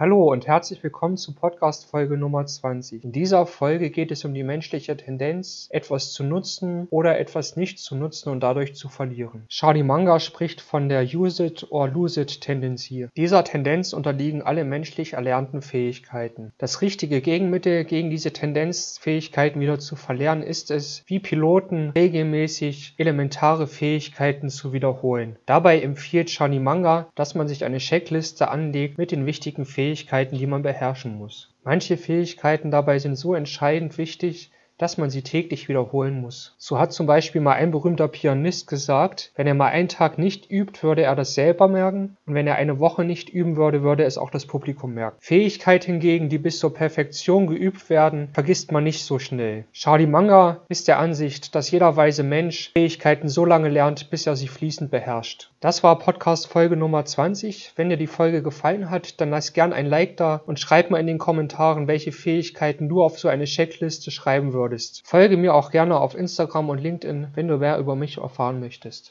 Hallo und herzlich willkommen zu Podcast Folge Nummer 20. In dieser Folge geht es um die menschliche Tendenz, etwas zu nutzen oder etwas nicht zu nutzen und dadurch zu verlieren. Charlie Munger spricht von der Use it or lose it Tendency. Dieser Tendenz unterliegen alle menschlich erlernten Fähigkeiten. Das richtige Gegenmittel gegen diese Tendenz, Fähigkeiten wieder zu verlernen, ist es, wie Piloten regelmäßig elementare Fähigkeiten zu wiederholen. Dabei empfiehlt Charlie Munger, dass man sich eine Checkliste anlegt mit den wichtigen Fähigkeiten Fähigkeiten, die man beherrschen muss. Manche Fähigkeiten dabei sind so entscheidend wichtig, dass man sie täglich wiederholen muss. So hat zum Beispiel mal ein berühmter Pianist gesagt, wenn er mal einen Tag nicht übt, würde er das selber merken und wenn er eine Woche nicht üben würde, würde es auch das Publikum merken. Fähigkeit hingegen, die bis zur Perfektion geübt werden, vergisst man nicht so schnell. Charlie Munger ist der Ansicht, dass jeder weise Mensch Fähigkeiten so lange lernt, bis er sie fließend beherrscht. Das war Podcast Folge Nummer 20. Wenn dir die Folge gefallen hat, dann lass gern ein Like da und schreib mal in den Kommentaren, welche Fähigkeiten du auf so eine Checkliste schreiben würdest würdest. Folge mir auch gerne auf Instagram und LinkedIn, wenn du mehr über mich erfahren möchtest.